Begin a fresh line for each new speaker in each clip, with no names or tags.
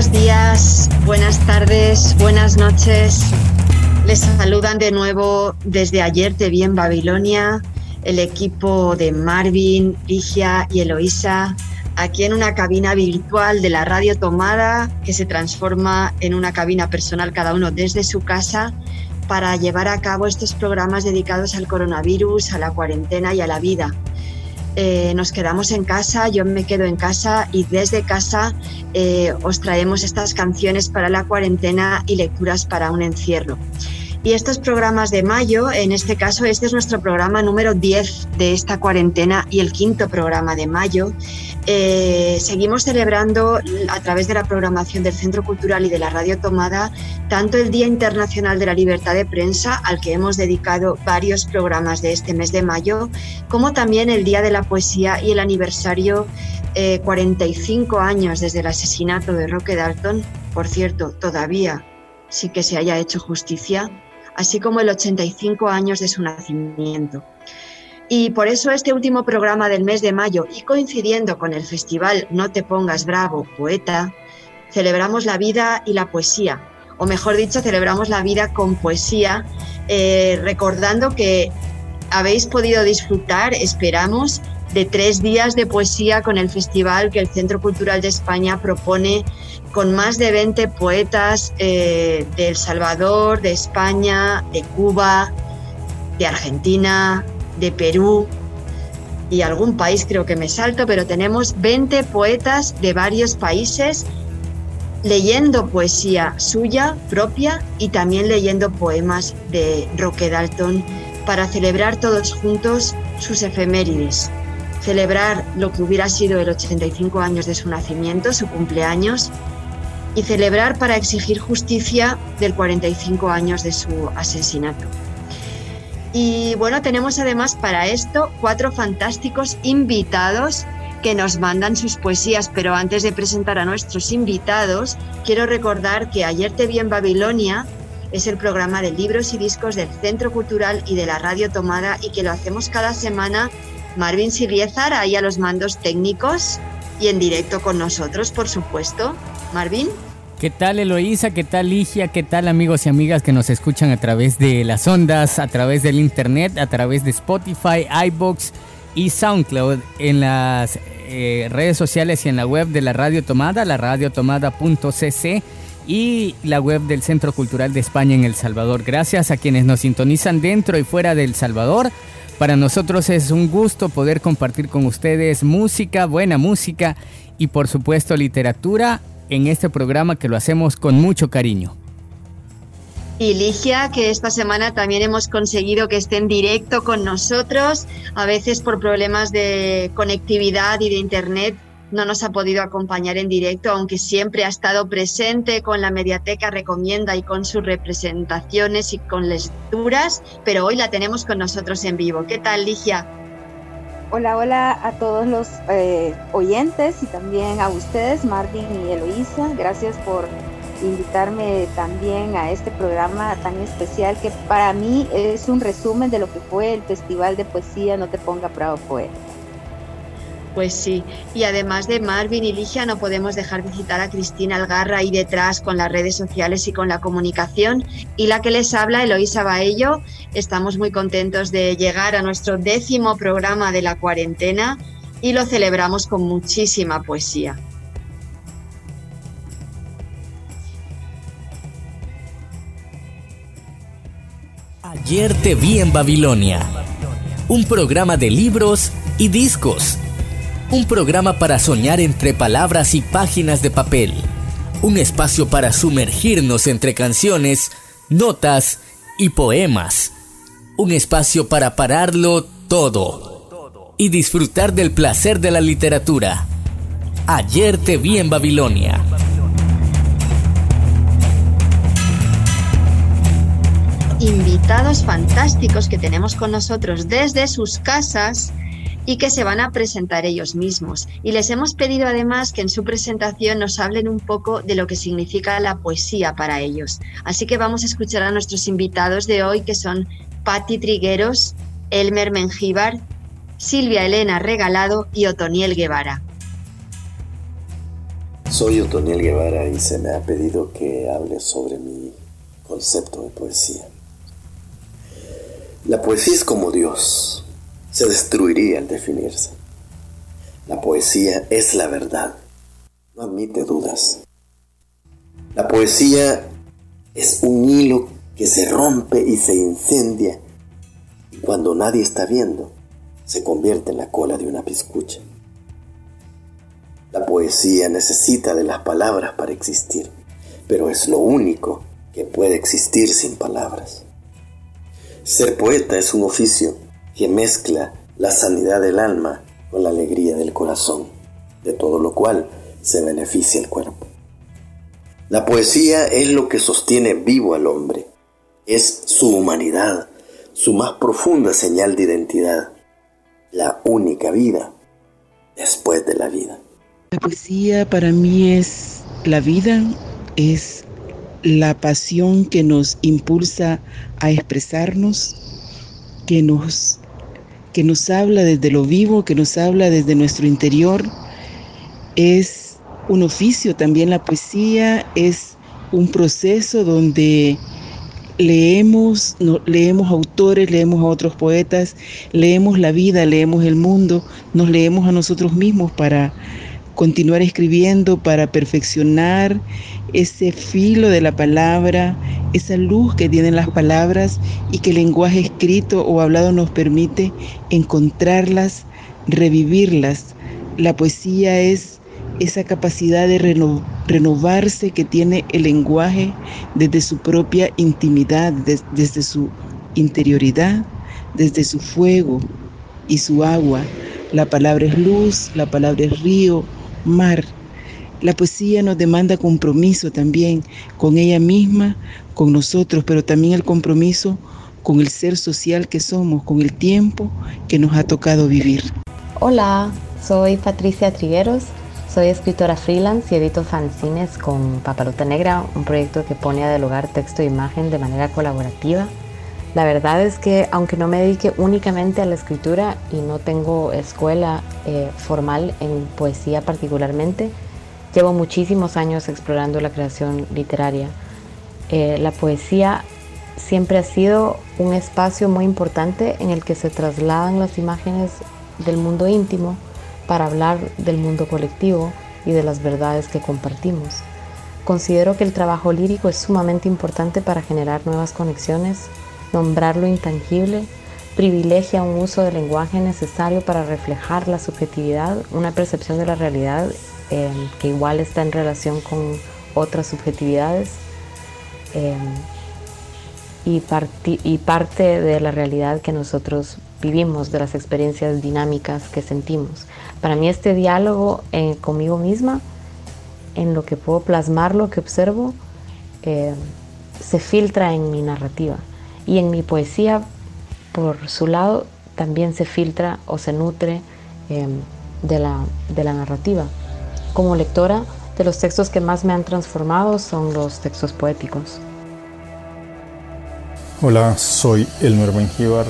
Buenos días, buenas tardes, buenas noches. Les saludan de nuevo desde ayer te vi en Babilonia el equipo de Marvin, Ligia y Eloísa aquí en una cabina virtual de la radio tomada que se transforma en una cabina personal cada uno desde su casa para llevar a cabo estos programas dedicados al coronavirus, a la cuarentena y a la vida. Eh, nos quedamos en casa, yo me quedo en casa y desde casa eh, os traemos estas canciones para la cuarentena y lecturas para un encierro. Y estos programas de mayo, en este caso, este es nuestro programa número 10 de esta cuarentena y el quinto programa de mayo. Eh, seguimos celebrando a través de la programación del Centro Cultural y de la Radio Tomada tanto el Día Internacional de la Libertad de Prensa, al que hemos dedicado varios programas de este mes de mayo, como también el Día de la Poesía y el aniversario 45 eh, años desde el asesinato de Roque Dalton. Por cierto, todavía sí que se haya hecho justicia así como el 85 años de su nacimiento. Y por eso este último programa del mes de mayo y coincidiendo con el festival No te pongas bravo, poeta, celebramos la vida y la poesía, o mejor dicho, celebramos la vida con poesía, eh, recordando que habéis podido disfrutar, esperamos, de tres días de poesía con el festival que el Centro Cultural de España propone con más de 20 poetas eh, de El Salvador, de España, de Cuba, de Argentina, de Perú y algún país creo que me salto, pero tenemos 20 poetas de varios países leyendo poesía suya propia y también leyendo poemas de Roque Dalton para celebrar todos juntos sus efemérides celebrar lo que hubiera sido el 85 años de su nacimiento, su cumpleaños, y celebrar para exigir justicia del 45 años de su asesinato. Y bueno, tenemos además para esto cuatro fantásticos invitados que nos mandan sus poesías, pero antes de presentar a nuestros invitados, quiero recordar que Ayer te vi en Babilonia es el programa de libros y discos del Centro Cultural y de la Radio Tomada y que lo hacemos cada semana Marvin Sirriezar ahí a los mandos técnicos y en directo con nosotros, por supuesto. Marvin.
¿Qué tal Eloísa? ¿Qué tal Ligia? ¿Qué tal amigos y amigas que nos escuchan a través de las ondas, a través del internet, a través de Spotify, iBox y SoundCloud en las eh, redes sociales y en la web de la Radio Tomada, la radiotomada.cc y la web del Centro Cultural de España en El Salvador. Gracias a quienes nos sintonizan dentro y fuera de El Salvador para nosotros es un gusto poder compartir con ustedes música, buena música y por supuesto literatura en este programa que lo hacemos con mucho cariño.
Y Ligia, que esta semana también hemos conseguido que esté en directo con nosotros, a veces por problemas de conectividad y de internet no nos ha podido acompañar en directo, aunque siempre ha estado presente con la Mediateca Recomienda y con sus representaciones y con lecturas, pero hoy la tenemos con nosotros en vivo. ¿Qué tal, Ligia?
Hola, hola a todos los eh, oyentes y también a ustedes, Martín y Eloísa. Gracias por invitarme también a este programa tan especial que para mí es un resumen de lo que fue el Festival de Poesía No Te Ponga Bravo Poeta.
Pues sí, y además de Marvin y Ligia no podemos dejar de citar a Cristina Algarra ahí detrás con las redes sociales y con la comunicación y la que les habla Eloísa Baello. Estamos muy contentos de llegar a nuestro décimo programa de la cuarentena y lo celebramos con muchísima poesía.
Ayer te vi en Babilonia, un programa de libros y discos un programa para soñar entre palabras y páginas de papel, un espacio para sumergirnos entre canciones, notas y poemas, un espacio para pararlo todo y disfrutar del placer de la literatura. Ayer te vi en Babilonia.
Invitados fantásticos que tenemos con nosotros desde sus casas y que se van a presentar ellos mismos. Y les hemos pedido además que en su presentación nos hablen un poco de lo que significa la poesía para ellos. Así que vamos a escuchar a nuestros invitados de hoy que son Patti Trigueros, Elmer Mengíbar, Silvia Elena Regalado y Otoniel Guevara.
Soy Otoniel Guevara y se me ha pedido que hable sobre mi concepto de poesía. La poesía es como Dios, se destruiría al definirse. La poesía es la verdad, no admite dudas. La poesía es un hilo que se rompe y se incendia y cuando nadie está viendo se convierte en la cola de una piscucha. La poesía necesita de las palabras para existir, pero es lo único que puede existir sin palabras. Ser poeta es un oficio que mezcla la sanidad del alma con la alegría del corazón, de todo lo cual se beneficia el cuerpo. La poesía es lo que sostiene vivo al hombre, es su humanidad, su más profunda señal de identidad, la única vida después de la vida.
La poesía para mí es la vida, es la pasión que nos impulsa a expresarnos, que nos que nos habla desde lo vivo, que nos habla desde nuestro interior. Es un oficio también la poesía, es un proceso donde leemos, leemos autores, leemos a otros poetas, leemos la vida, leemos el mundo, nos leemos a nosotros mismos para continuar escribiendo, para perfeccionar ese filo de la palabra, esa luz que tienen las palabras y que el lenguaje escrito o hablado nos permite encontrarlas, revivirlas. La poesía es esa capacidad de renovarse que tiene el lenguaje desde su propia intimidad, desde su interioridad, desde su fuego y su agua. La palabra es luz, la palabra es río, mar. La poesía nos demanda compromiso también con ella misma, con nosotros, pero también el compromiso con el ser social que somos, con el tiempo que nos ha tocado vivir.
Hola, soy Patricia Trigueros, soy escritora freelance y edito fanzines con Papalota Negra, un proyecto que pone a dialogar texto e imagen de manera colaborativa. La verdad es que aunque no me dedique únicamente a la escritura y no tengo escuela eh, formal en poesía particularmente, Llevo muchísimos años explorando la creación literaria. Eh, la poesía siempre ha sido un espacio muy importante en el que se trasladan las imágenes del mundo íntimo para hablar del mundo colectivo y de las verdades que compartimos. Considero que el trabajo lírico es sumamente importante para generar nuevas conexiones, nombrar lo intangible, privilegia un uso del lenguaje necesario para reflejar la subjetividad, una percepción de la realidad Em, que igual está en relación con otras subjetividades em, y, y parte de la realidad que nosotros vivimos, de las experiencias dinámicas que sentimos. Para mí este diálogo eh, conmigo misma, en lo que puedo plasmar, lo que observo, em, se filtra en mi narrativa. Y en mi poesía, por su lado, también se filtra o se nutre de la narrativa. Como lectora, de los textos que más me han transformado son los textos poéticos.
Hola, soy Elmer Benjíbar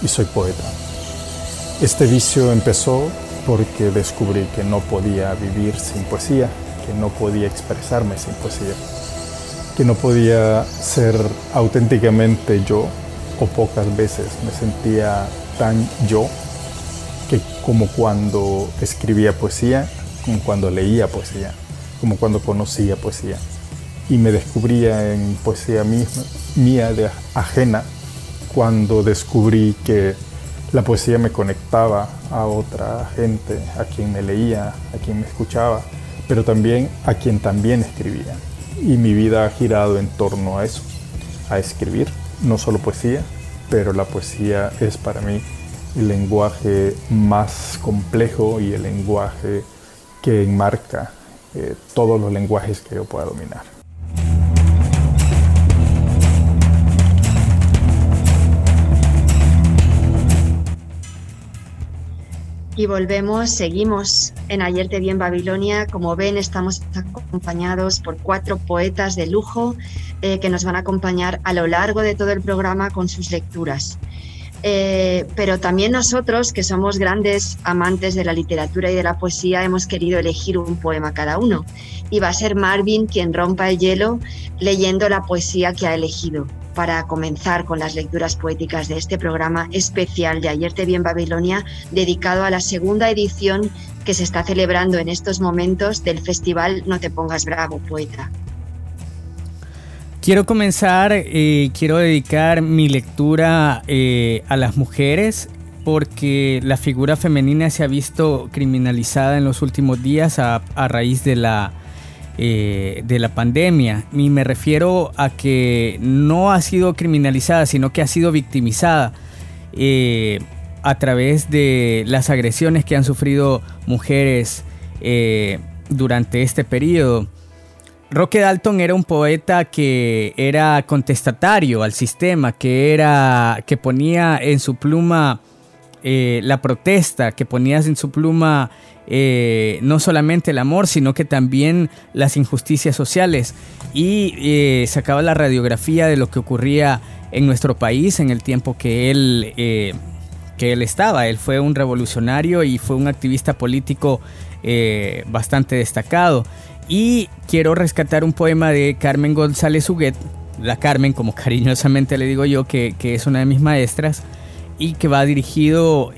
y soy poeta. Este vicio empezó porque descubrí que no podía vivir sin poesía, que no podía expresarme sin poesía, que no podía ser auténticamente yo o pocas veces me sentía tan yo que como cuando escribía poesía como cuando leía poesía, como cuando conocía poesía. Y me descubría en poesía misma, mía, de ajena, cuando descubrí que la poesía me conectaba a otra gente, a quien me leía, a quien me escuchaba, pero también a quien también escribía. Y mi vida ha girado en torno a eso, a escribir, no solo poesía, pero la poesía es para mí el lenguaje más complejo y el lenguaje que enmarca eh, todos los lenguajes que yo pueda dominar.
Y volvemos, seguimos en Ayer te vi en Babilonia. Como ven, estamos acompañados por cuatro poetas de lujo eh, que nos van a acompañar a lo largo de todo el programa con sus lecturas. Eh, pero también nosotros, que somos grandes amantes de la literatura y de la poesía, hemos querido elegir un poema cada uno. Y va a ser Marvin quien rompa el hielo leyendo la poesía que ha elegido para comenzar con las lecturas poéticas de este programa especial de Ayer te vi en Babilonia, dedicado a la segunda edición que se está celebrando en estos momentos del festival No te pongas bravo, poeta.
Quiero comenzar, eh, quiero dedicar mi lectura eh, a las mujeres porque la figura femenina se ha visto criminalizada en los últimos días a raíz de la eh, de la pandemia. Y me refiero a que no ha sido criminalizada, sino que ha sido victimizada eh, a través de las agresiones que han sufrido mujeres durante este periodo. Roque Dalton era un poeta que era contestatario al sistema, que era que ponía en su pluma la protesta, que ponía en su pluma eh, no solamente el amor, sino que también las injusticias sociales. Y eh, sacaba la radiografía de lo que ocurría en nuestro país en el tiempo que él, eh, que él estaba. Él fue un revolucionario y fue un activista político bastante destacado. Y quiero rescatar un poema de Carmen González Huguet, la Carmen, como cariñosamente le digo yo, que, es una de mis maestras, y que va dirigido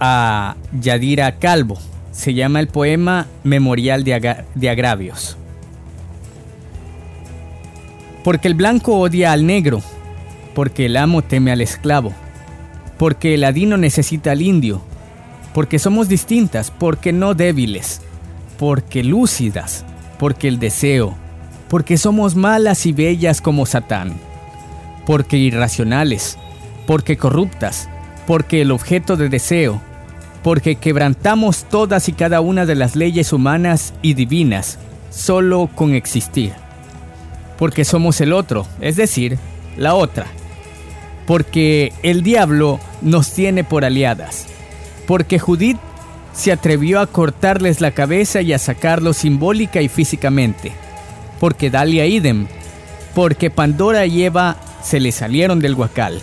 a Yadira Calvo. Se llama el poema Memorial de, Agravios. Porque el blanco odia al negro, porque el amo teme al esclavo, porque el ladino necesita al indio, porque somos distintas, porque no débiles, porque lúcidas, porque el deseo, porque somos malas y bellas como Satán, porque irracionales, porque corruptas, porque el objeto de deseo, porque quebrantamos todas y cada una de las leyes humanas y divinas solo con existir. Porque somos el otro, es decir, la otra. Porque el diablo nos tiene por aliadas. Porque Judith se atrevió a cortarles la cabeza y a sacarlo simbólica y físicamente. Porque Dalia idem. Porque Pandora y Eva se le salieron del guacal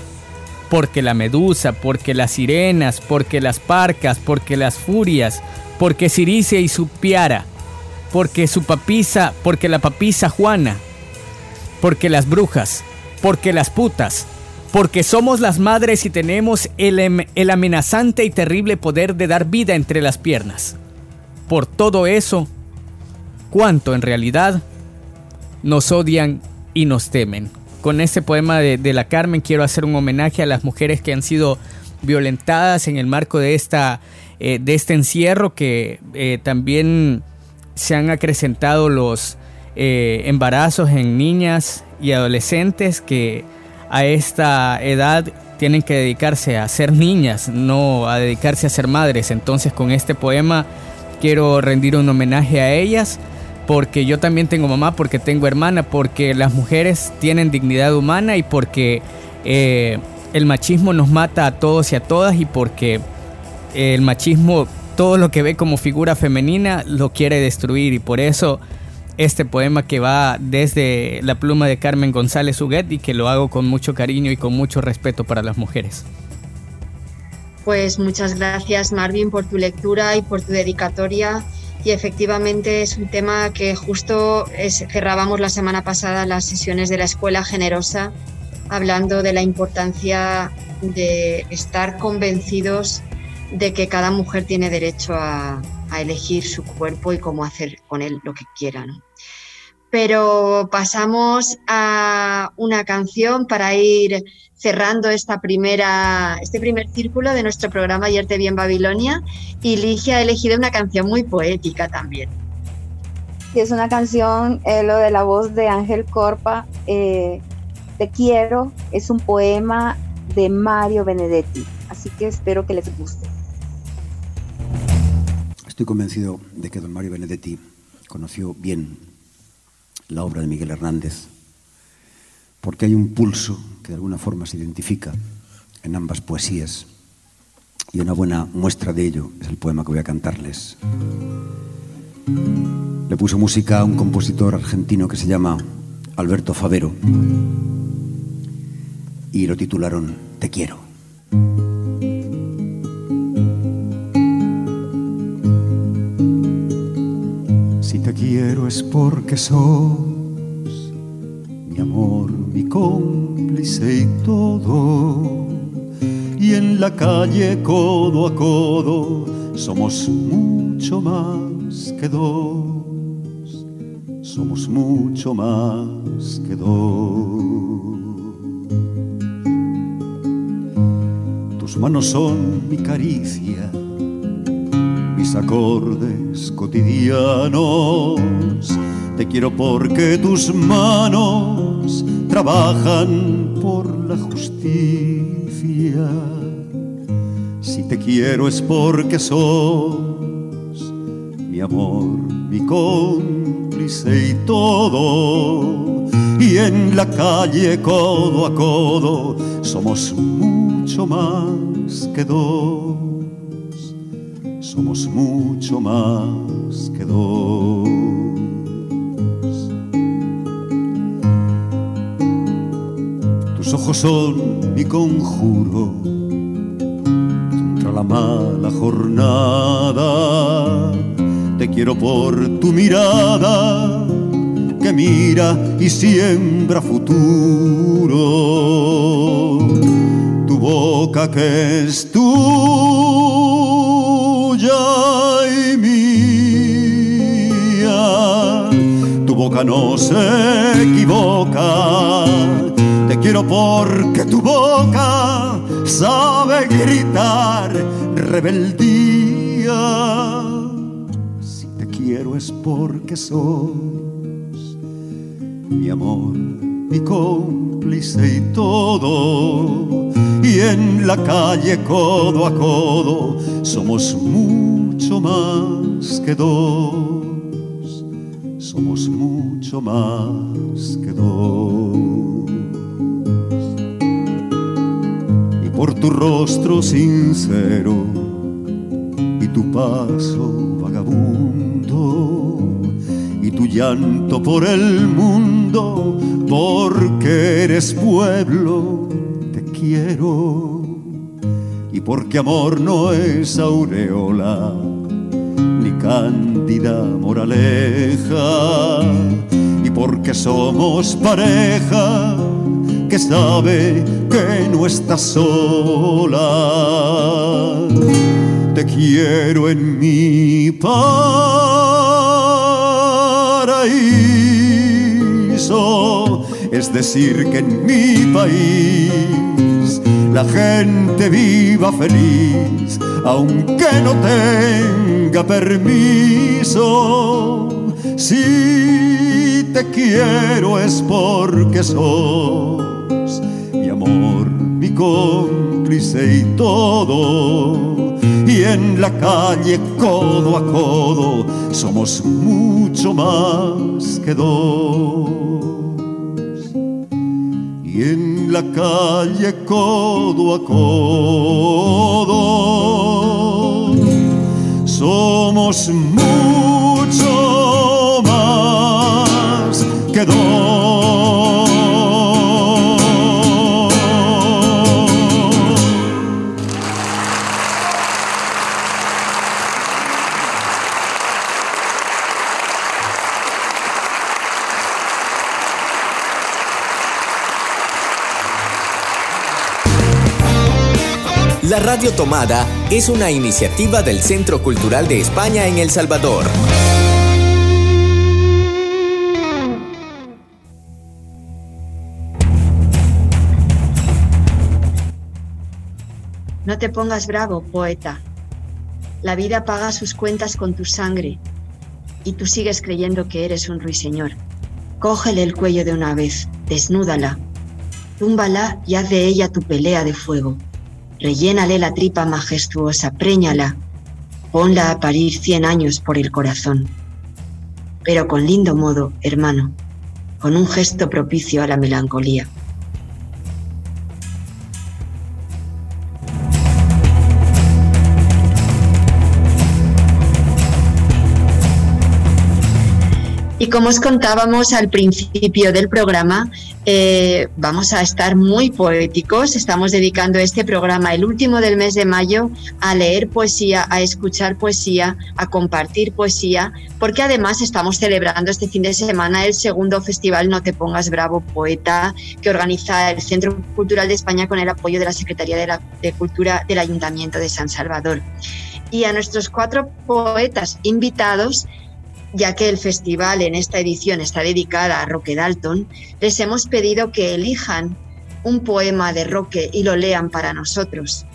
porque la medusa, porque las sirenas, porque las parcas, porque las furias, porque Ciricia y su piara, porque su papisa, porque la papisa Juana, porque las brujas, porque las putas, porque somos las madres y tenemos el, em, el amenazante y terrible poder de dar vida entre las piernas. Por todo eso, cuánto en realidad nos odian y nos temen con este poema de, la Carmen quiero hacer un homenaje a las mujeres que han sido violentadas en el marco de, esta, eh, de este encierro, que eh, también se han acrecentado los eh, embarazos en niñas y adolescentes que a esta edad tienen que dedicarse a ser niñas, no a dedicarse a ser madres. Entonces con este poema quiero rendir un homenaje a ellas porque yo también tengo mamá, porque tengo hermana, porque las mujeres tienen dignidad humana y porque eh, el machismo nos mata a todos y a todas y porque el machismo todo lo que ve como figura femenina lo quiere destruir y por eso este poema que va desde la pluma de Carmen González Huguet y que lo hago con mucho cariño y con mucho respeto para las mujeres.
Pues muchas gracias Marvin por tu lectura y por tu dedicatoria y efectivamente es un tema que justo cerrábamos la semana pasada las sesiones de la Escuela Generosa hablando de la importancia de estar convencidos de que cada mujer tiene derecho a, elegir su cuerpo y cómo hacer con él lo que quiera. Pero pasamos a una canción para ir cerrando esta primera, este primer círculo de nuestro programa Ayer te vi en Babilonia y Ligia ha elegido una canción muy poética también.
es una canción, eh, lo de la voz de Ángel Corpa, eh, Te quiero, es un poema de Mario Benedetti, así que espero que les guste.
Estoy convencido de que don Mario Benedetti conoció bien la obra de Miguel Hernández, porque hay un pulso que de alguna forma se identifica en ambas poesías, y una buena muestra de ello es el poema que voy a cantarles. Le puso música a un compositor argentino que se llama Alberto Favero y lo titularon Te quiero. Porque sos mi amor, mi cómplice y todo. Y en la calle codo a codo somos mucho más que dos. Somos mucho más que dos. Tus manos son mi caricia, acordes cotidianos. Te quiero porque tus manos trabajan por la justicia. Si te quiero es porque sos mi amor, mi cómplice y todo. Y en la calle codo a codo somos mucho más que dos. Mucho más que dos. Tus ojos son mi conjuro contra la mala jornada. Te quiero por tu mirada que mira y siembra futuro. Tu boca que es tuya no se equivoca. Te quiero porque tu boca sabe gritar rebeldía. Si te quiero es porque sos mi amor, mi cómplice y todo. Y en la calle codo a codo somos mucho más que dos. Somos mucho más que dos. Y por tu rostro sincero y tu paso vagabundo y tu llanto por el mundo, porque eres pueblo, te quiero. Y porque amor no es aureola, cándida moraleja, y porque somos pareja que sabe que no estás sola. Te quiero en mi paraíso, es decir, que en mi país la gente viva feliz, aunque no tenga permiso. Si te quiero es porque sos mi amor, mi cómplice y todo. Y en la calle codo a codo somos mucho más que dos. Y en la calle codo a codo somos mucho más que dos.
Tomada es una iniciativa del Centro Cultural de España en El Salvador.
No te pongas bravo, poeta. La vida paga sus cuentas con tu sangre y tú sigues creyendo que eres un ruiseñor. Cógele el cuello de una vez, desnúdala, túmbala y haz de ella tu pelea de fuego. Rellénale la tripa majestuosa, préñala. ponla a parir cien años por el corazón. Pero con lindo modo, hermano, con un gesto propicio a la melancolía. Y como os contábamos al principio del programa, eh, vamos a estar muy poéticos. Estamos dedicando este programa, el último del mes de mayo, a leer poesía, a escuchar poesía, a compartir poesía, porque además estamos celebrando este fin de semana el segundo festival No te pongas bravo poeta que organiza el Centro Cultural de España con el apoyo de la Secretaría de, de Cultura del Ayuntamiento de San Salvador. Y a nuestros cuatro poetas invitados, ya que el festival en esta edición está dedicada a Roque Dalton, les hemos pedido que elijan un poema de Roque y lo lean para nosotros.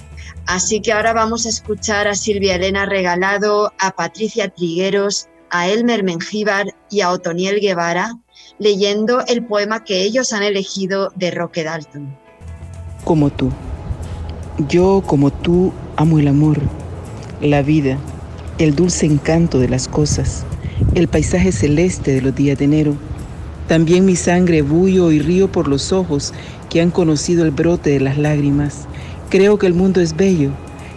Así que ahora vamos a escuchar a Silvia Elena Regalado, a Patricia Trigueros, a Elmer Mengíbar y a Otoniel Guevara leyendo el poema que ellos han elegido de Roque Dalton.
Como tú. Yo, como tú, amo el amor, la vida, el dulce encanto de las cosas el paisaje celeste de los días de enero. También mi sangre bullo y río por los ojos que han conocido el brote de las lágrimas. Creo que el mundo es bello,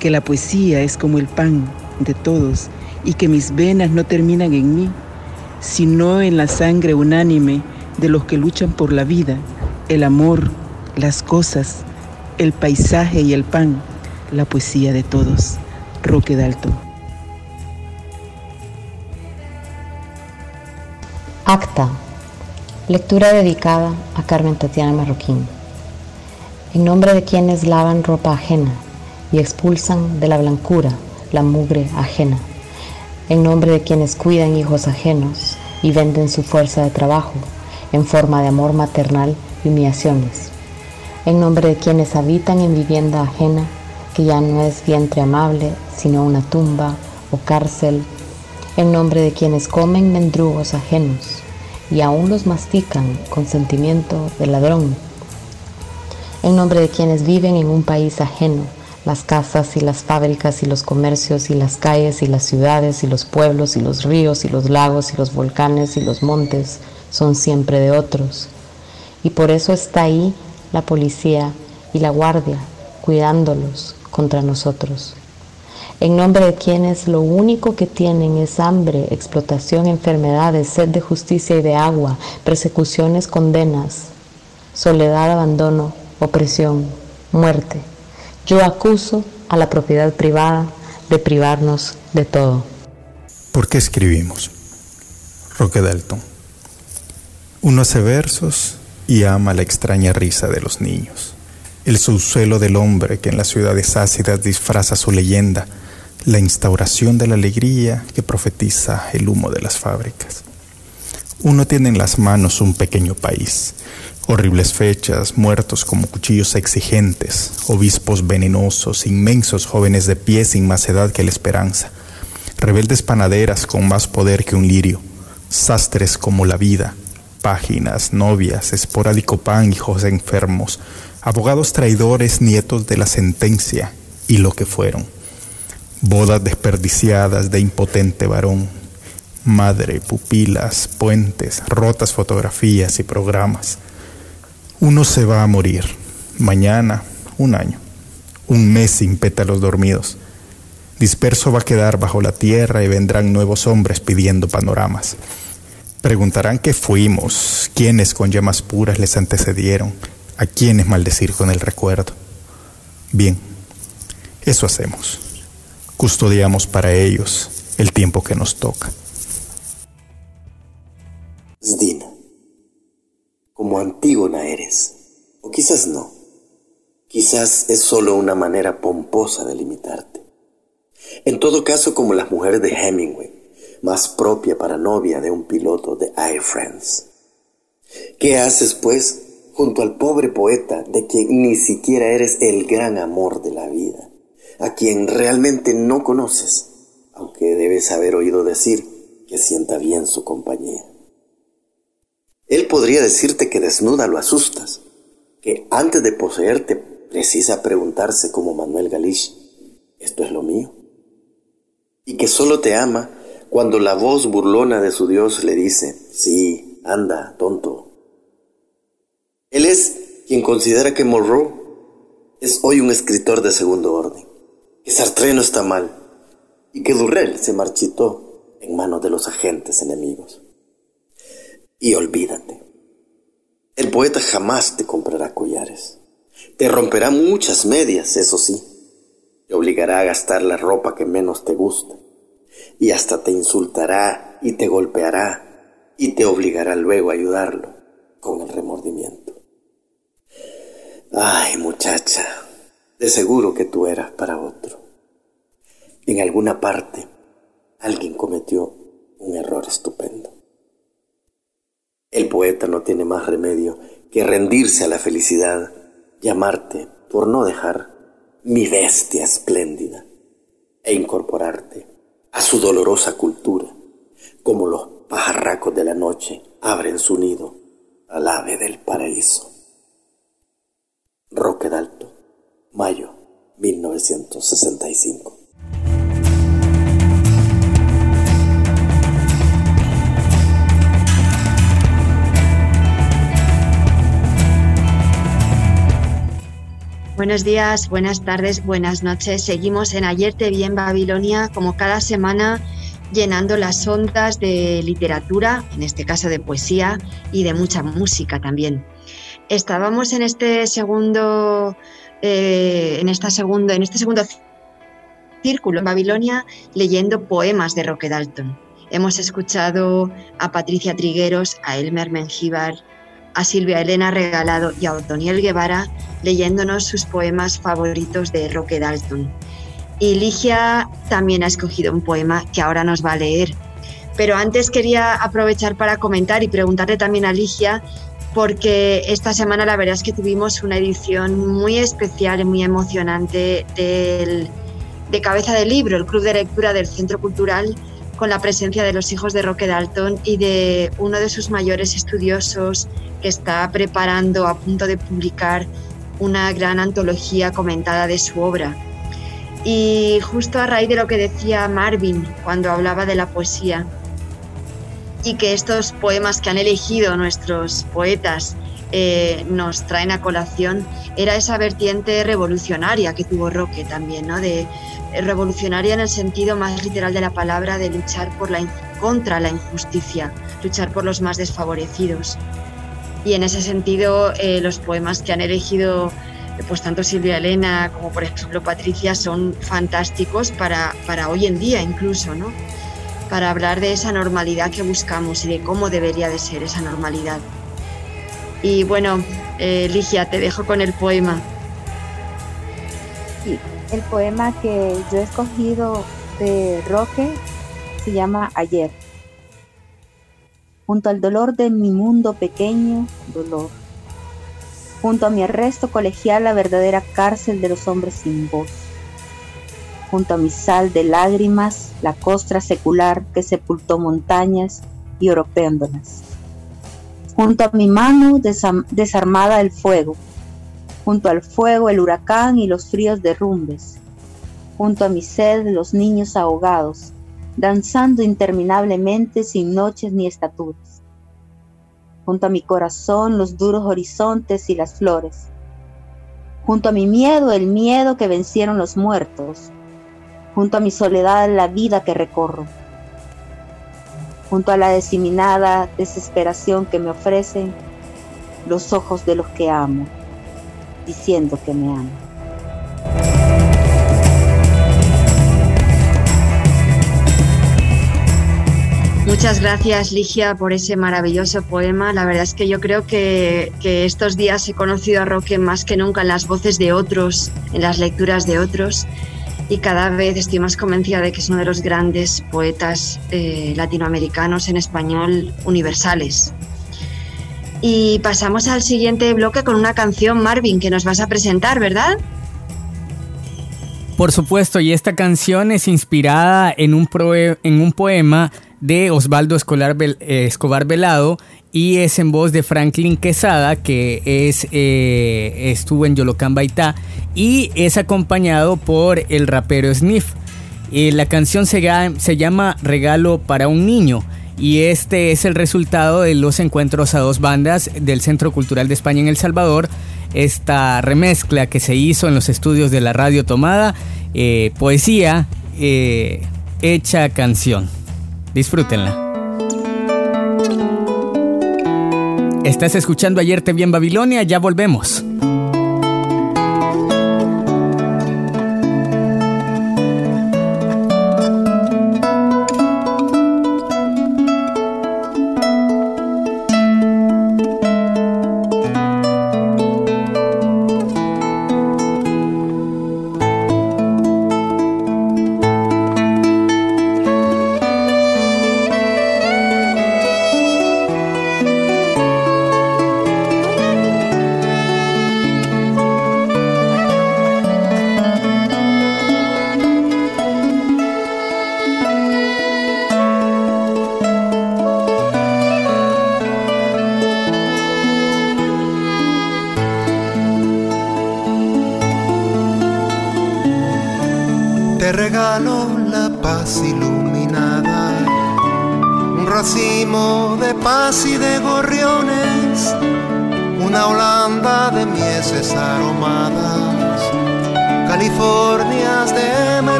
que la poesía es como el pan de todos y que mis venas no terminan en mí, sino en la sangre unánime de los que luchan por la vida, el amor, las cosas, el paisaje y el pan, la poesía de todos. Roque Dalton.
Acta. Lectura dedicada a Carmen Tatiana Marroquín. En nombre de quienes lavan ropa ajena y expulsan de la blancura la mugre ajena. En nombre de quienes cuidan hijos ajenos y venden su fuerza de trabajo en forma de amor maternal y humillaciones. En nombre de quienes habitan en vivienda ajena que ya no es vientre amable, sino una tumba o cárcel en nombre de quienes comen mendrugos ajenos y aún los mastican con sentimiento de ladrón, en nombre de quienes viven en un país ajeno, las casas y las fábricas y los comercios y las calles y las ciudades y los pueblos y los ríos y los lagos y los volcanes y los montes son siempre de otros. Y por eso está ahí la policía y la guardia cuidándolos contra nosotros en nombre de quienes lo único que tienen es hambre, explotación, enfermedades, sed de justicia y de agua, persecuciones, condenas, soledad, abandono, opresión, muerte. Yo acuso a la propiedad privada de privarnos de todo.
¿Por qué escribimos? Roque Dalton. Uno hace versos y ama la extraña risa de los niños, el subsuelo del hombre que en las ciudades ácidas disfraza su leyenda la instauración de la alegría que profetiza el humo de las fábricas. Uno tiene en las manos un pequeño país, horribles fechas, muertos como cuchillos exigentes, obispos venenosos, inmensos jóvenes de pie sin más edad que la esperanza, rebeldes panaderas con más poder que un lirio, sastres como la vida, páginas, novias, esporádico pan, hijos enfermos, abogados traidores, nietos de la sentencia y lo que fueron bodas desperdiciadas de impotente varón, madre, pupilas, puentes, rotas fotografías y programas. Uno se va a morir, mañana, un año, un mes sin pétalos dormidos. Disperso va a quedar bajo la tierra y vendrán nuevos hombres pidiendo panoramas. Preguntarán qué fuimos, quiénes con llamas puras les antecedieron, a quiénes maldecir con el recuerdo. Bien, eso hacemos custodiamos para ellos el tiempo que nos toca.
Zdina, como Antígona eres, o quizás no, quizás es solo una manera pomposa de limitarte. En todo caso, como las mujeres de Hemingway, más propia para novia de un piloto de Air France. ¿Qué haces, pues, junto al pobre poeta de quien ni siquiera eres el gran amor de la vida? A quien realmente no conoces, aunque debes haber oído decir que sienta bien su compañía. Él podría decirte que desnuda lo asustas, que antes de poseerte precisa preguntarse como Manuel Galich, ¿esto es lo mío? y que solo te ama cuando la voz burlona de su Dios le dice, sí, anda, tonto. Él es quien considera que Monroe es hoy un escritor de segundo orden, que Sartre no está mal y que Durrell se marchitó en manos de los agentes enemigos. Y olvídate, el poeta jamás te comprará collares, te romperá muchas medias, eso sí, te obligará a gastar la ropa que menos te gusta y hasta te insultará y te golpeará y te obligará luego a ayudarlo con el remordimiento. Ay, muchacha, de seguro que tú eras para otro. En alguna parte alguien cometió un error estupendo. El poeta no tiene más remedio que rendirse a la felicidad, llamarte, por no dejar, mi bestia espléndida, e incorporarte a su dolorosa cultura, como los pajarracos de la noche abren su nido al ave del paraíso. Roque Dalto, mayo 1965.
Buenos días, buenas tardes, buenas noches. Seguimos en Ayer te vi en Babilonia, como cada semana, llenando las ondas de literatura, en este caso de poesía y de mucha música también. Estábamos en este segundo, eh, en esta segundo, en este segundo círculo en Babilonia leyendo poemas de Roque Dalton. Hemos escuchado a Patricia Trigueros, a Elmer Mengíbar, a Silvia Elena Regalado y a Otoniel Guevara leyéndonos sus poemas favoritos de Roque Dalton. Y Ligia también ha escogido un poema que ahora nos va a leer. Pero antes quería aprovechar para comentar y preguntarle también a Ligia, porque esta semana la verdad es que tuvimos una edición muy especial y muy emocionante de Cabeza de Libro, el club de lectura del Centro Cultural con la presencia de los hijos de Roque Dalton y de uno de sus mayores estudiosos que está preparando a punto de publicar una gran antología comentada de su obra. Y justo a raíz de lo que decía Marvin cuando hablaba de la poesía, y que estos poemas que han elegido nuestros poetas eh, nos traen a colación, era esa vertiente revolucionaria que tuvo Roque también, ¿no? de revolucionaria en el sentido más literal de la palabra, de luchar por la, contra la injusticia, luchar por los más desfavorecidos. Y en ese sentido, eh, los poemas que han elegido pues tanto Silvia Elena como por ejemplo Patricia son fantásticos para, para hoy en día incluso, ¿no? Para hablar de esa normalidad que buscamos y de cómo debería de ser esa normalidad. Y bueno, eh, Ligia, te dejo con el poema.
El poema que yo he escogido de Roque se llama Ayer. Junto al dolor de mi mundo pequeño, dolor. Junto a mi arresto colegial, la verdadera cárcel de los hombres sin voz. Junto a mi sal de lágrimas, la costra secular que sepultó montañas y oropeándolas. Junto a mi mano desarmada el fuego, junto al fuego el huracán y los fríos derrumbes, junto a mi sed los niños ahogados, danzando interminablemente sin noches ni estaturas, junto a mi corazón los duros horizontes y las flores, junto a mi miedo el miedo que vencieron los muertos, junto a mi soledad la vida que recorro, junto a la diseminada desesperación que me ofrecen los ojos de los que amo diciendo que me ama.
Muchas gracias, Ligia, por ese maravilloso poema. La verdad es que yo creo que, que, estos días he conocido a Roque más que nunca en las voces de otros, en las lecturas de otros, y cada vez estoy más convencida de que es uno de los grandes poetas eh, latinoamericanos en español universales. Y pasamos al siguiente bloque con una canción, Marvin, que nos vas a presentar, ¿verdad?
Por supuesto, y esta canción es inspirada en un, en un poema de Osvaldo eh, Escobar Velado y es en voz de Franklin Quesada, que es, eh, estuvo en Yolocán Baitá y es acompañado por el rapero Sniff. Eh, la canción se, llama Regalo para un niño y este es el resultado de los encuentros a dos bandas del Centro Cultural de España en El Salvador. Esta remezcla que se hizo en los estudios de la radio tomada, eh, poesía hecha canción. Disfrútenla. Estás escuchando Ayer te vi en Babilonia, ya volvemos.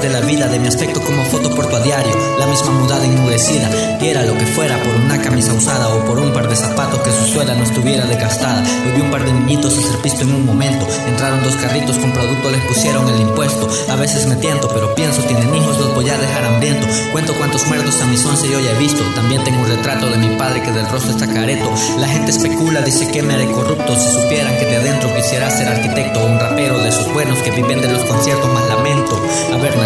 de la vida, de mi aspecto como foto por a diario, la misma mudada enmudecida, quiera lo que fuera por una camisa usada o por un par de zapatos que su suela no estuviera desgastada. Yo vi un par de niñitos hacer pisto en un momento, entraron dos carritos con producto, les pusieron el impuesto. A veces me tiento, pero pienso, tienen hijos, los voy a dejar hambriento. Cuento cuántos muertos a mis once yo ya he visto, también tengo un retrato de mi padre que del rostro está careto. La gente especula, dice que me haré corrupto, si supieran que de adentro quisiera ser arquitecto, o un rapero de esos buenos que viven de los conciertos más lamento. A ver,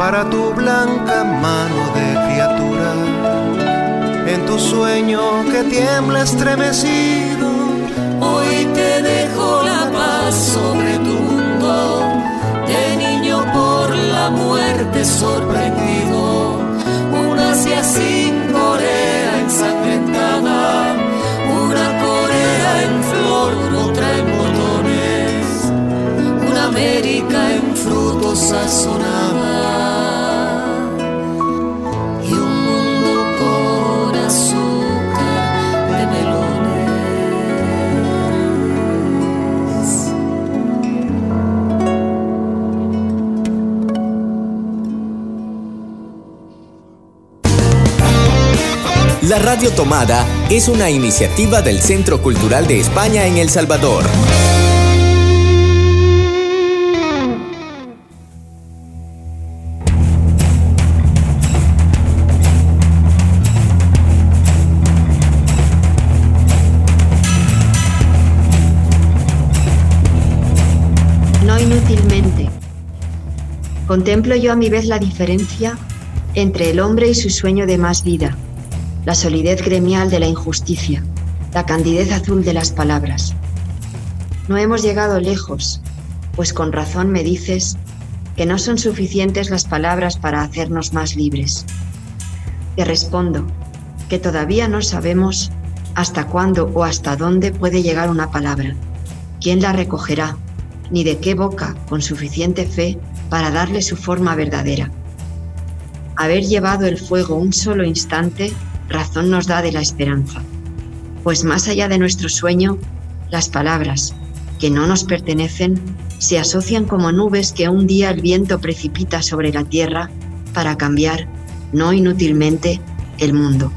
para tu blanca mano de criatura. En tu sueño que tiembla estremecido,
hoy te dejo la paz sobre tu mundo. De niño por la muerte sorprendido, una sin Corea ensangrentada en flor, otra en botones, una América en frutos sazonada.
Radio Tomada es una iniciativa del Centro Cultural de España en El Salvador.
No inútilmente. Contemplo yo a mi vez la diferencia entre el hombre y su sueño de más vida la solidez gremial de la injusticia, la candidez azul de las palabras. No hemos llegado lejos, pues con razón me dices que no son suficientes las palabras para hacernos más libres. Te respondo que todavía no sabemos hasta cuándo o hasta dónde puede llegar una palabra, quién la recogerá, ni de qué boca con suficiente fe para darle su forma verdadera. Haber llevado el fuego un solo instante razón nos da de la esperanza, pues más allá de nuestro sueño, las palabras, que no nos pertenecen, se asocian como nubes que un día el viento precipita sobre la tierra para cambiar, no inútilmente, el mundo.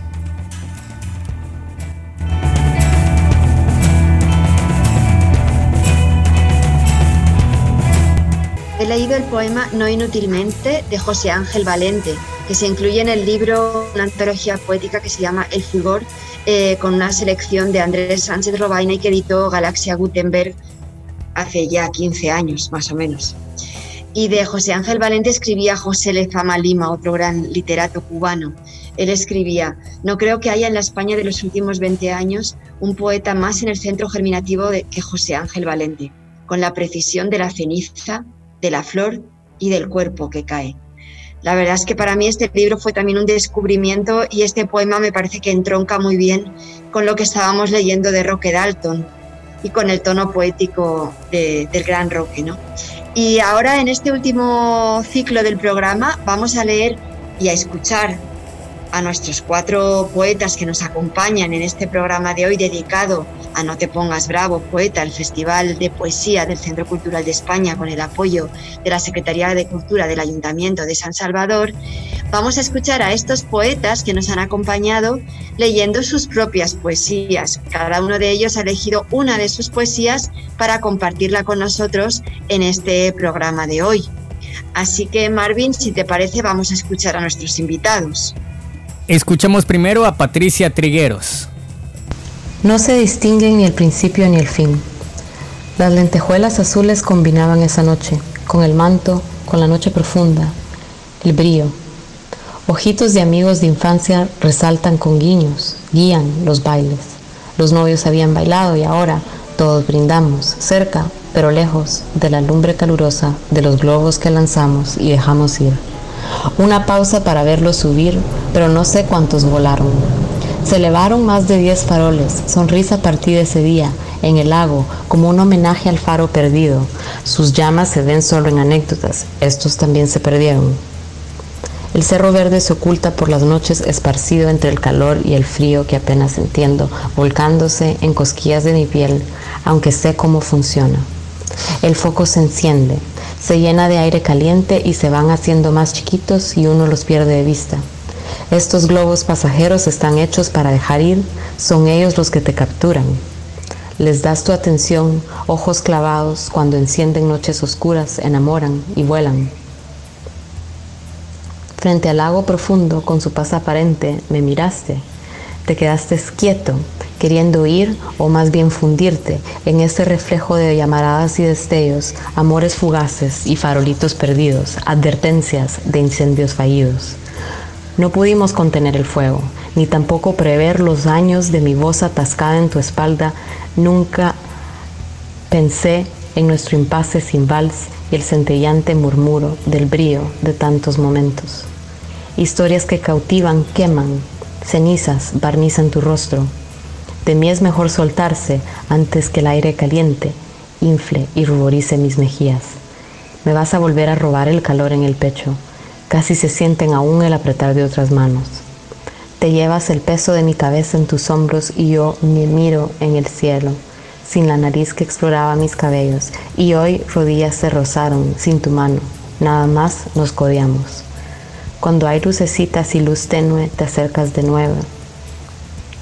He leído el poema No inútilmente de José Ángel Valente, que se incluye en el libro, una antología poética que se llama El Fulgor, eh, con una selección de Andrés Sánchez Robaina y que editó Galaxia Gutenberg hace ya 15 años, más o menos. Y de José Ángel Valente escribía José Lezama Lima, otro gran literato cubano. Él escribía, no creo que haya en la España de los últimos 20 años un poeta más en el centro germinativo de, que José Ángel Valente, con la precisión de la ceniza, de la flor y del cuerpo que cae. La verdad es que para mí este libro fue también un descubrimiento y este poema me parece que entronca muy bien con lo que estábamos leyendo de Roque Dalton y con el tono poético del gran Roque. ¿no? Y ahora en este último ciclo del programa vamos a leer y a escuchar a nuestros cuatro poetas que nos acompañan en este programa de hoy dedicado a No te pongas bravo, poeta, el Festival de Poesía del Centro Cultural de España con el apoyo de la Secretaría de Cultura del Ayuntamiento de San Salvador, vamos a escuchar a estos poetas que nos han acompañado leyendo sus propias poesías. Cada uno de ellos ha elegido una de sus poesías para compartirla con nosotros en este programa de hoy. Así que Marvin, si te parece, vamos a escuchar a nuestros invitados.
Escuchemos primero a Patricia Trigueros.
No se distinguen ni el principio ni el fin. Las lentejuelas azules combinaban esa noche, con el manto, con la noche profunda, el brío. Ojitos de amigos de infancia resaltan con guiños, guían los bailes. Los novios habían bailado y ahora todos brindamos, cerca, pero lejos de la lumbre calurosa de los globos que lanzamos y dejamos ir. Una pausa para verlos subir, pero no sé cuántos volaron. Se elevaron más de diez faroles, sonrisa partida ese día, en el lago, como un homenaje al faro perdido. Sus llamas se ven solo en anécdotas, estos también se perdieron. El cerro verde se oculta por las noches esparcido entre el calor y el frío que apenas entiendo, volcándose en cosquillas de mi piel, aunque sé cómo funciona. El foco se enciende, se llena de aire caliente y se van haciendo más chiquitos y uno los pierde de vista. Estos globos pasajeros están hechos para dejar ir, son ellos los que te capturan. Les das tu atención, ojos clavados, cuando encienden noches oscuras, enamoran y vuelan. Frente al lago profundo, con su paz aparente, me miraste. Te quedaste quieto, queriendo ir o más bien fundirte en este reflejo de llamaradas y destellos, amores fugaces y farolitos perdidos, advertencias de incendios fallidos. No pudimos contener el fuego, ni tampoco prever los daños de mi voz atascada en tu espalda. Nunca pensé en nuestro impasse sin vals y el centellante murmuro del brío de tantos momentos. Historias que cautivan, queman, cenizas barnizan tu rostro, de mí es mejor soltarse antes que el aire caliente infle y ruborice mis mejillas. Me vas a volver a robar el calor en el pecho. Casi se sienten aún el apretar de otras manos. Te llevas el peso de mi cabeza en tus hombros y yo me miro en el cielo, sin la nariz que exploraba mis cabellos. Y hoy rodillas se rozaron sin tu mano. Nada más nos codeamos. Cuando hay lucecitas y luz tenue, te acercas de nuevo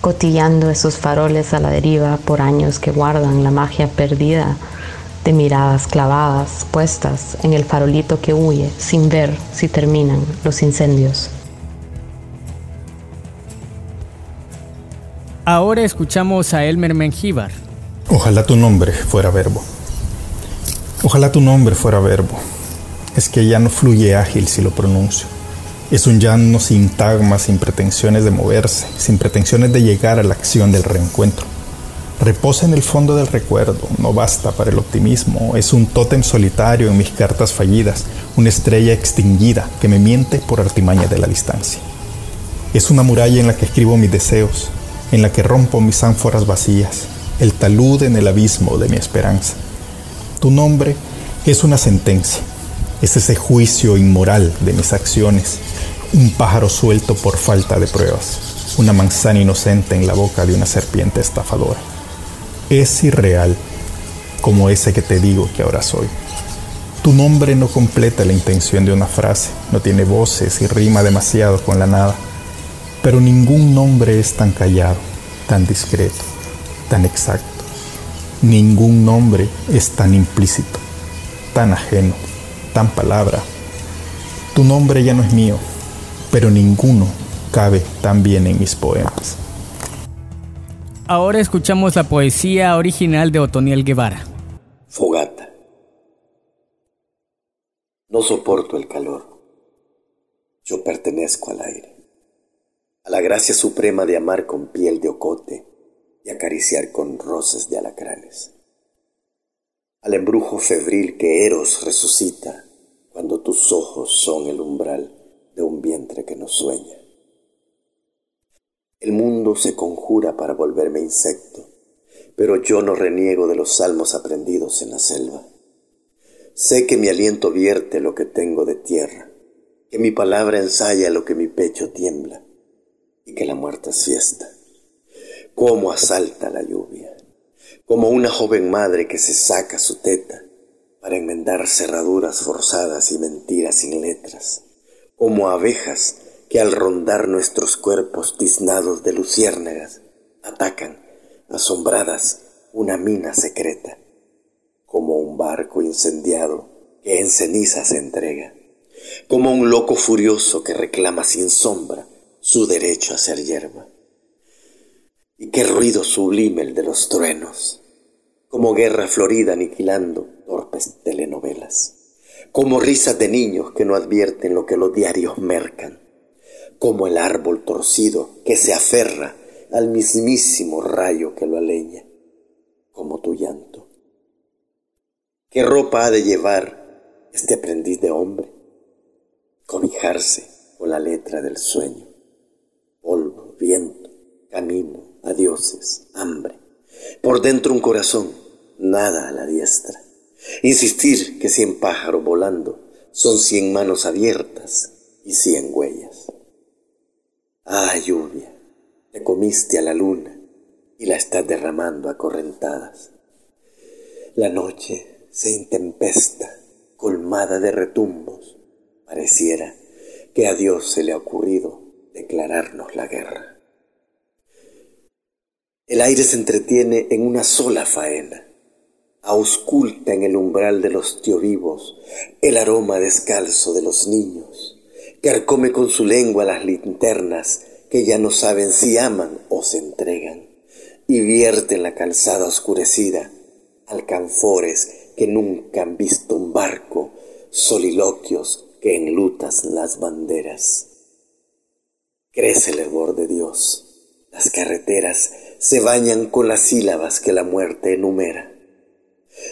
cotillando esos faroles a la deriva por años que guardan la magia perdida de miradas clavadas puestas en el farolito que huye sin ver si terminan los incendios.
Ahora escuchamos a Elmer Mengíbar.
Ojalá tu nombre fuera verbo. Ojalá tu nombre fuera verbo. Es que ya no fluye ágil si lo pronuncio. Es un llano sin tagma, sin pretensiones de moverse, sin pretensiones de llegar a la acción del reencuentro. Reposa en el fondo del recuerdo, no basta para el optimismo, es un tótem solitario en mis cartas fallidas, una estrella extinguida que me miente por artimaña de la distancia. Es una muralla en la que escribo mis deseos, en la que rompo mis ánforas vacías, el talud en el abismo de mi esperanza. Tu nombre es una sentencia, es ese juicio inmoral de mis acciones, un pájaro suelto por falta de pruebas, una manzana inocente en la boca de una serpiente estafadora. Es irreal, como ese que te digo que ahora soy. Tu nombre no completa la intención de una frase, no tiene voces y rima demasiado con la nada, pero ningún nombre es tan callado, tan discreto, tan exacto. Ningún nombre es tan implícito, tan ajeno, tan palabra. Tu nombre ya no es mío, pero ninguno cabe tan bien en mis poemas.
Ahora escuchamos la poesía original de Otoniel Guevara.
Fogata. No soporto el calor. Yo pertenezco al aire, a la gracia suprema de amar con piel de ocote y acariciar con roces de alacranes, al embrujo febril que Eros resucita cuando tus ojos son el umbral un vientre que no sueña. El mundo se conjura para volverme insecto, pero yo no reniego de los salmos aprendidos en la selva. Sé que mi aliento vierte lo que tengo de tierra, que mi palabra ensaya lo que mi pecho tiembla, y que la muerte es fiesta. Cómo asalta la lluvia, como una joven madre que se saca su teta para enmendar cerraduras forzadas y mentiras sin letras, como abejas que al rondar nuestros cuerpos tiznados de luciérnagas atacan, asombradas, una mina secreta, como un barco incendiado que en ceniza se entrega, como un loco furioso que reclama sin sombra su derecho a ser hierba. Y qué ruido sublime el de los truenos, como guerra florida aniquilando torpes telenovelas, como risas de niños que no advierten lo que los diarios mercan, como el árbol torcido que se aferra al mismísimo rayo que lo aleña, como tu llanto. ¿Qué ropa ha de llevar este aprendiz de hombre? Cobijarse con la letra del sueño, polvo, viento, camino, adioses, hambre. Por dentro un corazón, nada a la diestra. Insistir que cien pájaros volando son cien manos abiertas y cien huellas. Ah, lluvia, te comiste a la luna y la estás derramando a correntadas. La noche se intempesta, colmada de retumbos. Pareciera que a Dios se le ha ocurrido declararnos la guerra. El aire se entretiene en una sola faena. Ausculta en el umbral de los vivos el aroma descalzo de los niños carcome con su lengua las linternas que ya no saben si aman o se entregan, y vierte en la calzada oscurecida alcanfores que nunca han visto un barco, soliloquios que enlutas las banderas. Crece el hervor de Dios, las carreteras se bañan con las sílabas que la muerte enumera.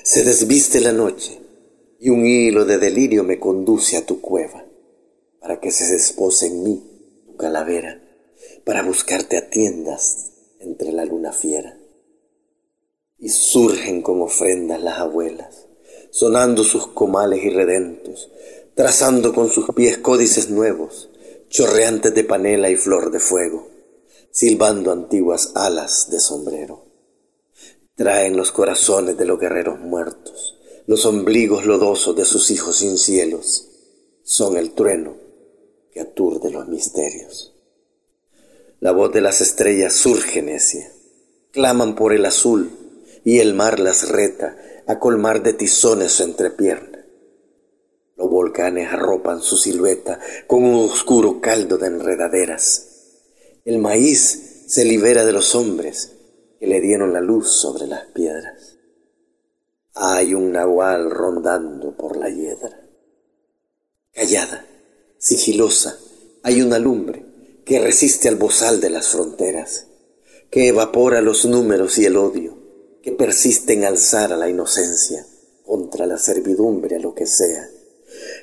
Se desviste la noche y un hilo de delirio me conduce a tu cueva para que se despose en mí tu calavera, para buscarte a tiendas entre la luna fiera. Y surgen como ofrendas las abuelas, sonando sus comales irredentos, trazando con sus pies códices nuevos, chorreantes de panela y flor de fuego, silbando antiguas alas de sombrero. Traen los corazones de los guerreros muertos, los ombligos lodosos de sus hijos sin cielos, son el trueno que aturde los misterios. La voz de las estrellas surge necia, claman por el azul y el mar las reta a colmar de tizones su entrepierna. Los volcanes arropan su silueta con un oscuro caldo de enredaderas. El maíz se libera de los hombres que le dieron la luz sobre las piedras. Hay un nahual rondando por la hiedra. Callada, sigilosa, hay una lumbre que resiste al bozal de las fronteras, que evapora los números y el odio, que persiste en alzar a la inocencia contra la servidumbre a lo que sea,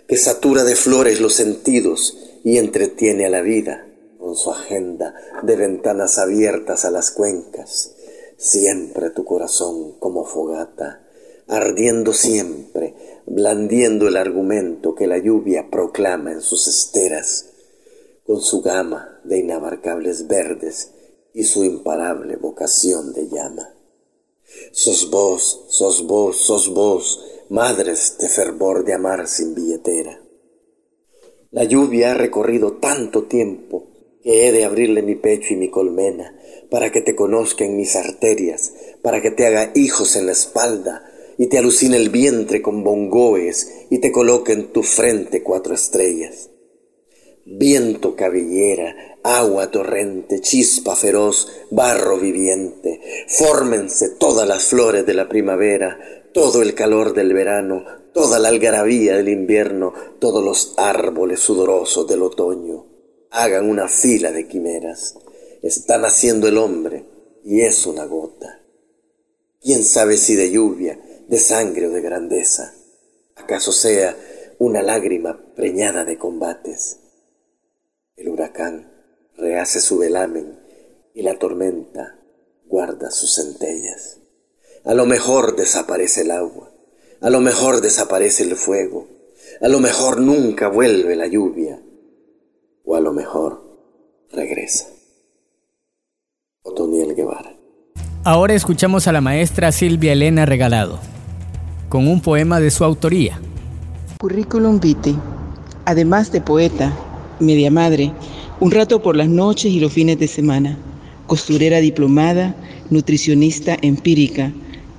que satura de flores los sentidos y entretiene a la vida con su agenda de ventanas abiertas a las cuencas, siempre tu corazón como fogata, ardiendo siempre blandiendo el argumento que la lluvia proclama en sus esteras, con su gama de inabarcables verdes y su imparable vocación de llama. Sos vos, sos vos, sos vos, madres de fervor de amar sin billetera. La lluvia ha recorrido tanto tiempo que he de abrirle mi pecho y mi colmena para que te conozca en mis arterias, para que te haga hijos en la espalda y te alucine el vientre con bongoes y te coloque en tu frente cuatro estrellas. Viento cabellera, agua torrente, chispa feroz, barro viviente, fórmense todas las flores de la primavera, todo el calor del verano, toda la algarabía del invierno, todos los árboles sudorosos del otoño. Hagan una fila de quimeras. Está naciendo el hombre y es una gota. ¿Quién sabe si de lluvia, de sangre o de grandeza? ¿Acaso sea una lágrima preñada de combates? El huracán rehace su velamen y la tormenta guarda sus centellas. A lo mejor desaparece el agua, a lo mejor desaparece el fuego, a lo mejor nunca vuelve la lluvia, o a lo mejor regresa. Otoniel Guevara.
Ahora escuchamos a la maestra Silvia Elena Regalado, con un poema de su autoría.
Currículum vitae. Además de poeta, media madre, un rato por las noches y los fines de semana, costurera diplomada, nutricionista empírica,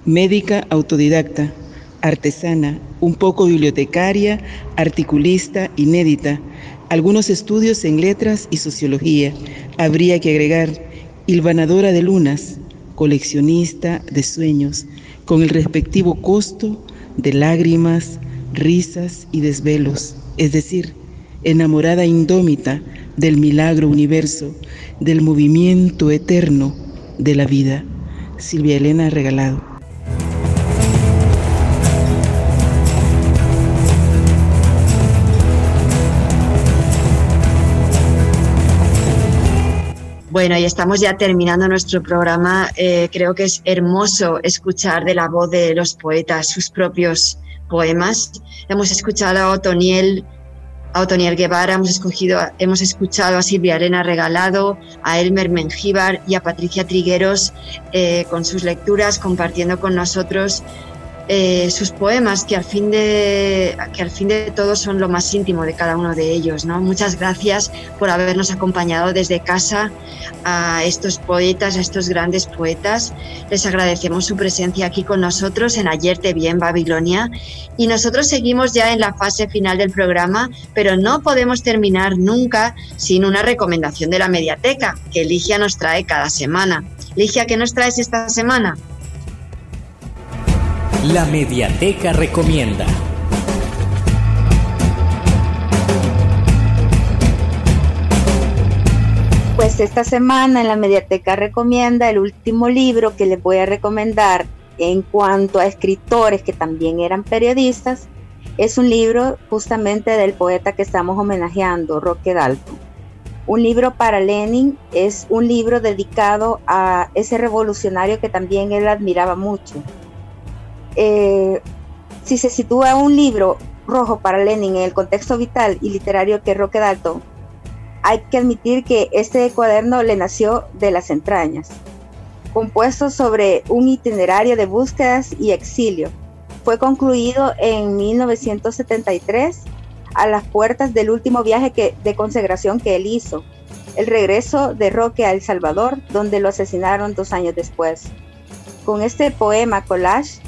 médica autodidacta, artesana, un poco bibliotecaria, articulista, inédita, algunos estudios en letras y sociología. Habría que agregar, hilvanadora de lunas, coleccionista de sueños, con el respectivo costo de lágrimas, risas y desvelos, es decir, enamorada indómita del milagro universo, del movimiento eterno de la vida. Silvia Elena Regalado.
Bueno, y estamos ya terminando nuestro programa. Eh, creo que es hermoso escuchar de la voz de los poetas sus propios poemas. Hemos escuchado a Otoniel, a Otoniel Guevara, hemos, escogido, hemos escuchado a Silvia Arena Regalado, a Elmer Mengíbar y a Patricia Trigueros eh, con sus lecturas, compartiendo con nosotros eh, sus poemas, que al, fin de, que al fin de todo son lo más íntimo de cada uno de ellos. ¿no? Muchas gracias por habernos acompañado desde casa a estos poetas, a estos grandes poetas. Les agradecemos su presencia aquí con nosotros en Ayer te vi en Babilonia y nosotros seguimos ya en la fase final del programa, pero no podemos terminar nunca sin una recomendación de la mediateca que Ligia nos trae cada semana. Ligia, ¿qué nos traes esta semana?
La Mediateca Recomienda.
Pues esta semana en la Mediateca Recomienda el último libro que les voy a recomendar en cuanto a escritores que también eran periodistas. Es un libro justamente del poeta que estamos homenajeando, Roque Dalton. Un libro para Lenin es un libro dedicado a ese revolucionario que también él admiraba mucho, eh, si se sitúa un libro rojo para Lenin en el contexto vital y literario que Roque Dalton, hay que admitir que este cuaderno le nació de las entrañas, compuesto sobre un itinerario de búsquedas y exilio. Fue concluido en 1973 a las puertas del último viaje de consagración que él hizo, el regreso de Roque a El Salvador, donde lo asesinaron dos años después. Con este poema collage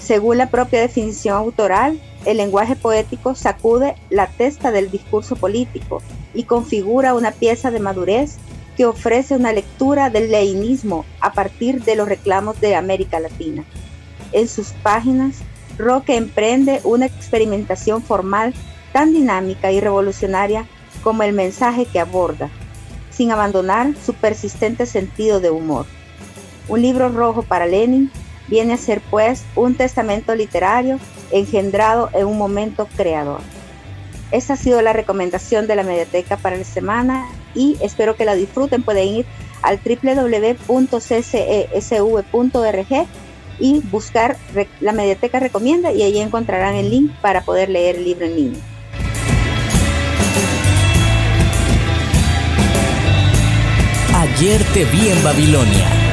según la propia definición autoral, el lenguaje poético sacude la testa del discurso político y configura una pieza de madurez que ofrece una lectura del leinismo a partir de los reclamos de América Latina. En sus páginas, Roque emprende una experimentación formal tan dinámica y revolucionaria como el mensaje que aborda, sin abandonar su persistente sentido de humor. Un libro rojo para Lenin viene a ser pues un testamento literario engendrado en un momento creador. Esta ha sido la recomendación de la mediateca para la semana y espero que la disfruten. Pueden ir al www.ccesv.org y buscar la mediateca recomienda y ahí encontrarán el link para poder leer el libro en línea.
Ayer te vi en Babilonia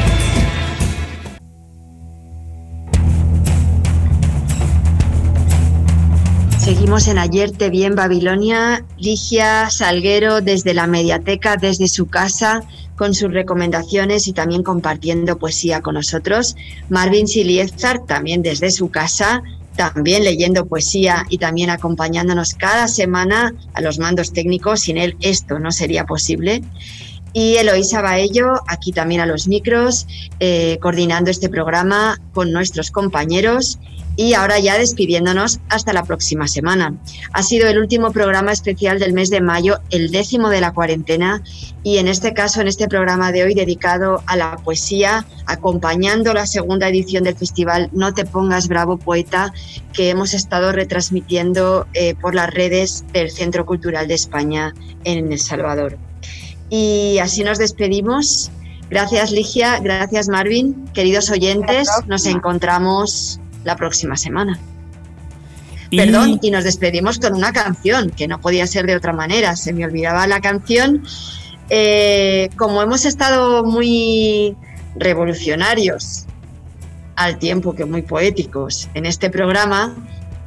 Seguimos en Ayer Te Vi en Babilonia. Ligia Salguero desde la mediateca, desde su casa, con sus recomendaciones y también compartiendo poesía con nosotros. Marvin Siliezar, también desde su casa, también leyendo poesía y también acompañándonos cada semana a los mandos técnicos. Sin él esto no sería posible. Y Eloísa Baello, aquí también a los micros, eh, coordinando este programa con nuestros compañeros y ahora ya despidiéndonos hasta la próxima semana. Ha sido el último programa especial del mes de mayo, el décimo de la cuarentena y en este caso, en este programa de hoy dedicado a la poesía, acompañando la segunda edición del festival No te pongas bravo poeta que hemos estado retransmitiendo eh, por las redes del Centro Cultural de España en El Salvador. Y así nos despedimos. Gracias Ligia, gracias Marvin, queridos oyentes, nos encontramos la próxima semana. Perdón, y nos despedimos con una canción, que no podía ser de otra manera, se me olvidaba la canción. Eh, como hemos estado muy revolucionarios al tiempo que muy poéticos en este programa,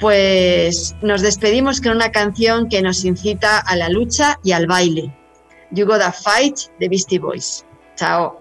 pues nos despedimos con una canción que nos incita a la lucha y al baile. You Gotta Fight de Beastie Boys. Chao.